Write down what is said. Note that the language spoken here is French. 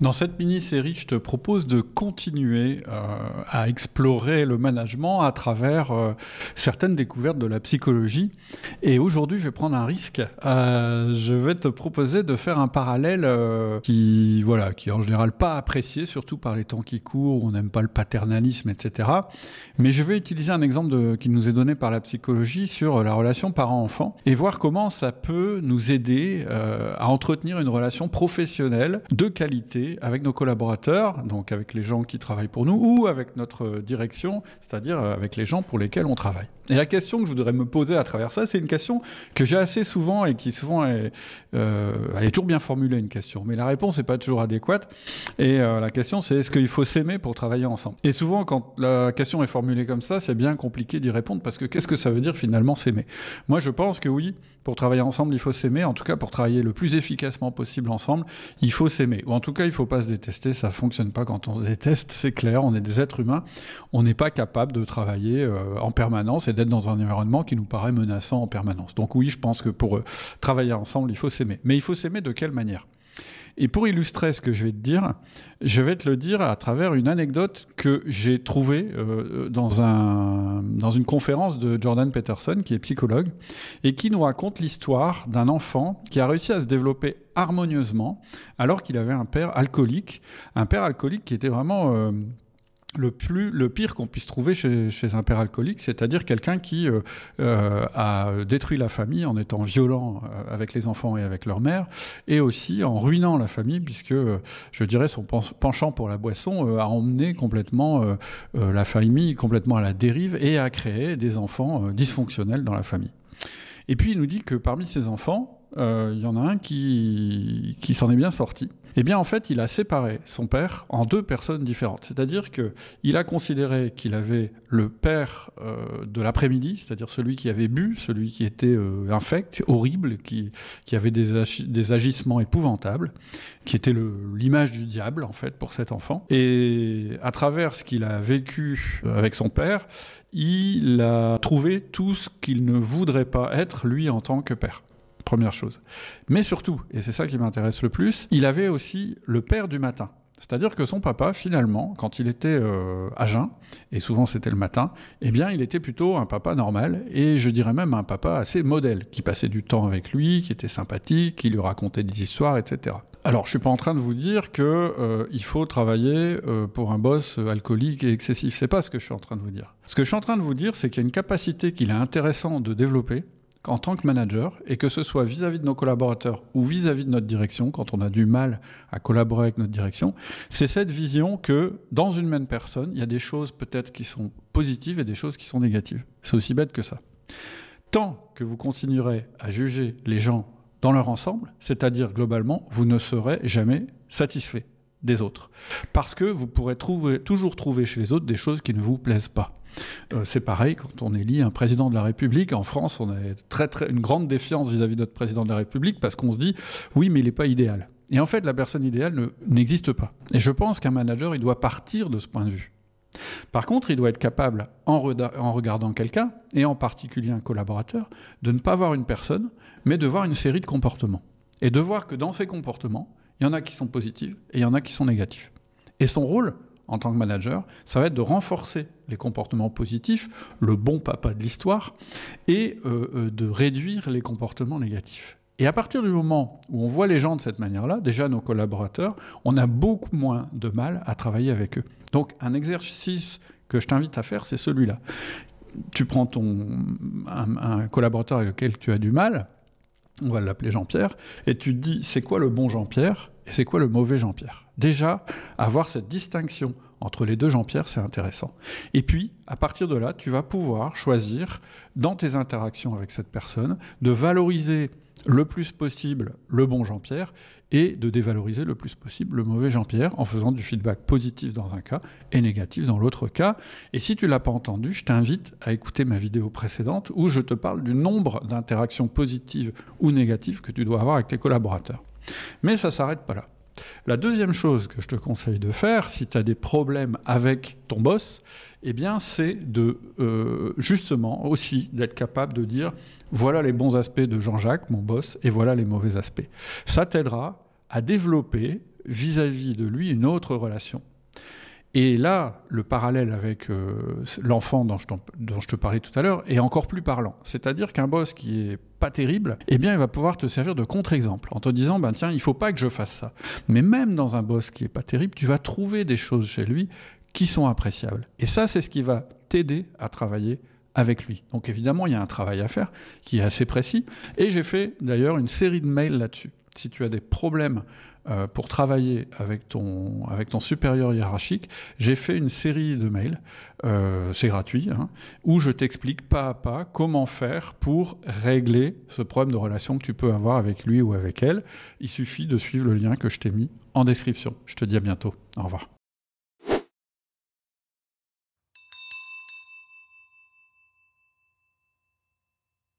Dans cette mini-série, je te propose de continuer euh, à explorer le management à travers euh, certaines découvertes de la psychologie. Et aujourd'hui, je vais prendre un risque. Euh, je vais te proposer de faire un parallèle qui, voilà, qui est en général pas apprécié, surtout par les temps qui courent, on n'aime pas le paternalisme, etc. Mais je vais utiliser un exemple qui nous est donné par la psychologie sur la relation parent-enfant et voir comment ça peut nous aider à entretenir une relation professionnelle de qualité avec nos collaborateurs, donc avec les gens qui travaillent pour nous, ou avec notre direction, c'est-à-dire avec les gens pour lesquels on travaille. Et la question que je voudrais me poser à travers ça, c'est une question que j'ai assez souvent et qui souvent est, euh, elle est toujours bien formulée une question, mais la réponse n'est pas toujours adéquate. Et euh, la question, c'est est-ce qu'il faut s'aimer pour travailler ensemble? Et souvent, quand la question est formulée comme ça, c'est bien compliqué d'y répondre parce que qu'est-ce que ça veut dire finalement s'aimer? Moi, je pense que oui, pour travailler ensemble, il faut s'aimer. En tout cas, pour travailler le plus efficacement possible ensemble, il faut s'aimer. Ou en tout cas, il ne faut pas se détester. Ça fonctionne pas quand on se déteste, c'est clair. On est des êtres humains. On n'est pas capable de travailler euh, en permanence et d'être dans un environnement qui nous paraît menaçant en permanence. Donc oui, je pense que pour euh, travailler ensemble, il faut s'aimer. Mais il faut s'aimer de quelle manière? Et pour illustrer ce que je vais te dire, je vais te le dire à travers une anecdote que j'ai trouvée euh, dans, un, dans une conférence de Jordan Peterson, qui est psychologue, et qui nous raconte l'histoire d'un enfant qui a réussi à se développer harmonieusement alors qu'il avait un père alcoolique, un père alcoolique qui était vraiment... Euh, le, plus, le pire qu'on puisse trouver chez, un père alcoolique, c'est-à-dire quelqu'un qui euh, euh, a détruit la famille en étant violent euh, avec les enfants et avec leur mère, et aussi en ruinant la famille, puisque, je dirais, son penchant pour la boisson a emmené complètement la famille complètement à la dérive et a créé des enfants dysfonctionnels dans la famille. Et puis il nous dit que parmi ces enfants, il y en a un qui, s'en est bien sorti, eh bien, en fait, il a séparé son père en deux personnes différentes. C'est-à-dire qu'il a considéré qu'il avait le père euh, de l'après-midi, c'est-à-dire celui qui avait bu, celui qui était euh, infect, horrible, qui, avait des, agissements épouvantables, qui était l'image du diable, en fait, pour cet enfant. Et à travers ce qu'il a vécu euh, avec son père, il a trouvé tout ce qu'il ne voudrait pas être, lui, en tant que père. Première chose. Mais surtout, et c'est ça qui m'intéresse le plus, il avait aussi le père du matin. C'est-à-dire que son papa, finalement, quand il était euh, à jeun, et souvent c'était le matin, eh bien, il était plutôt un papa normal, et je dirais même un papa assez modèle, qui passait du temps avec lui, qui était sympathique, qui lui racontait des histoires, etc. Alors, je suis pas en train de vous dire que euh, il faut travailler euh, pour un boss alcoolique et excessif. C'est pas ce que je suis en train de vous dire. Ce que je suis en train de vous dire, c'est qu'il y a une capacité qu'il est intéressant de développer, en tant que manager, et que ce soit vis-à-vis de nos collaborateurs ou vis-à-vis de notre direction, quand on a du mal à collaborer avec notre direction, c'est cette vision que dans une même personne, il y a des choses peut-être qui sont positives et des choses qui sont négatives. C'est aussi bête que ça. Tant que vous continuerez à juger les gens dans leur ensemble, c'est-à-dire globalement, vous ne serez jamais satisfait des autres. Parce que vous pourrez toujours trouver chez les autres des choses qui ne vous plaisent pas. Euh, c'est pareil quand on élit un président de la République. En France, on a une grande défiance vis-à-vis de notre président de la République parce qu'on se dit oui, mais il n'est pas idéal. Et en fait, la personne idéale n'existe pas. Et je pense qu'un manager, il doit partir de ce point de vue. Par contre, il doit être capable, en, en regardant quelqu'un, et en particulier un collaborateur, de ne pas voir une personne, mais de voir une série de comportements. Et de voir que dans ces comportements, il y en a qui sont positifs et il y en a qui sont négatifs. Et son rôle, en tant que manager, ça va être de renforcer les comportements positifs, le bon papa de l'histoire, et euh, euh, de réduire les comportements négatifs. Et à partir du moment où on voit les gens de cette manière-là, déjà nos collaborateurs, on a beaucoup moins de mal à travailler avec eux. Donc un exercice que je t'invite à faire, c'est celui-là. Tu prends ton, un collaborateur avec lequel tu as du mal, on va l'appeler Jean-Pierre, et tu te dis c'est quoi le bon Jean-Pierre? Et c'est quoi le mauvais Jean-Pierre? Déjà, avoir cette distinction entre les deux Jean-Pierre, c'est intéressant. Et puis, à partir de là, tu vas pouvoir choisir, dans tes interactions avec cette personne, de valoriser le plus possible le bon Jean-Pierre et de dévaloriser le plus possible le mauvais Jean-Pierre en faisant du feedback positif dans un cas et négatif dans l'autre cas. Et si tu l'as pas entendu, je t'invite à écouter ma vidéo précédente où je te parle du nombre d'interactions positives ou négatives que tu dois avoir avec tes collaborateurs. Mais ça s'arrête pas là. La deuxième chose que je te conseille de faire, si tu as des problèmes avec ton boss, eh bien, c'est de euh, justement aussi d'être capable de dire voilà les bons aspects de Jean-Jacques, mon boss, et voilà les mauvais aspects. Ça t'aidera à développer vis-à-vis de lui une autre relation. Et là, le parallèle avec euh, l'enfant dont, je te parlais tout à l'heure est encore plus parlant. C'est-à-dire qu'un boss qui est pas terrible, eh bien, il va pouvoir te servir de contre-exemple en te disant, ben tiens, il faut pas que je fasse ça. Mais même dans un boss qui est pas terrible, tu vas trouver des choses chez lui qui sont appréciables. Et ça, c'est ce qui va t'aider à travailler avec lui. Donc évidemment, il y a un travail à faire qui est assez précis. Et j'ai fait d'ailleurs une série de mails là-dessus. Si tu as des problèmes euh, pour travailler avec ton, supérieur hiérarchique, j'ai fait une série de mails, euh, c'est gratuit, hein, où je t'explique pas à pas comment faire pour régler ce problème de relation que tu peux avoir avec lui ou avec elle. Il suffit de suivre le lien que je t'ai mis en description. Je te dis à bientôt. Au revoir.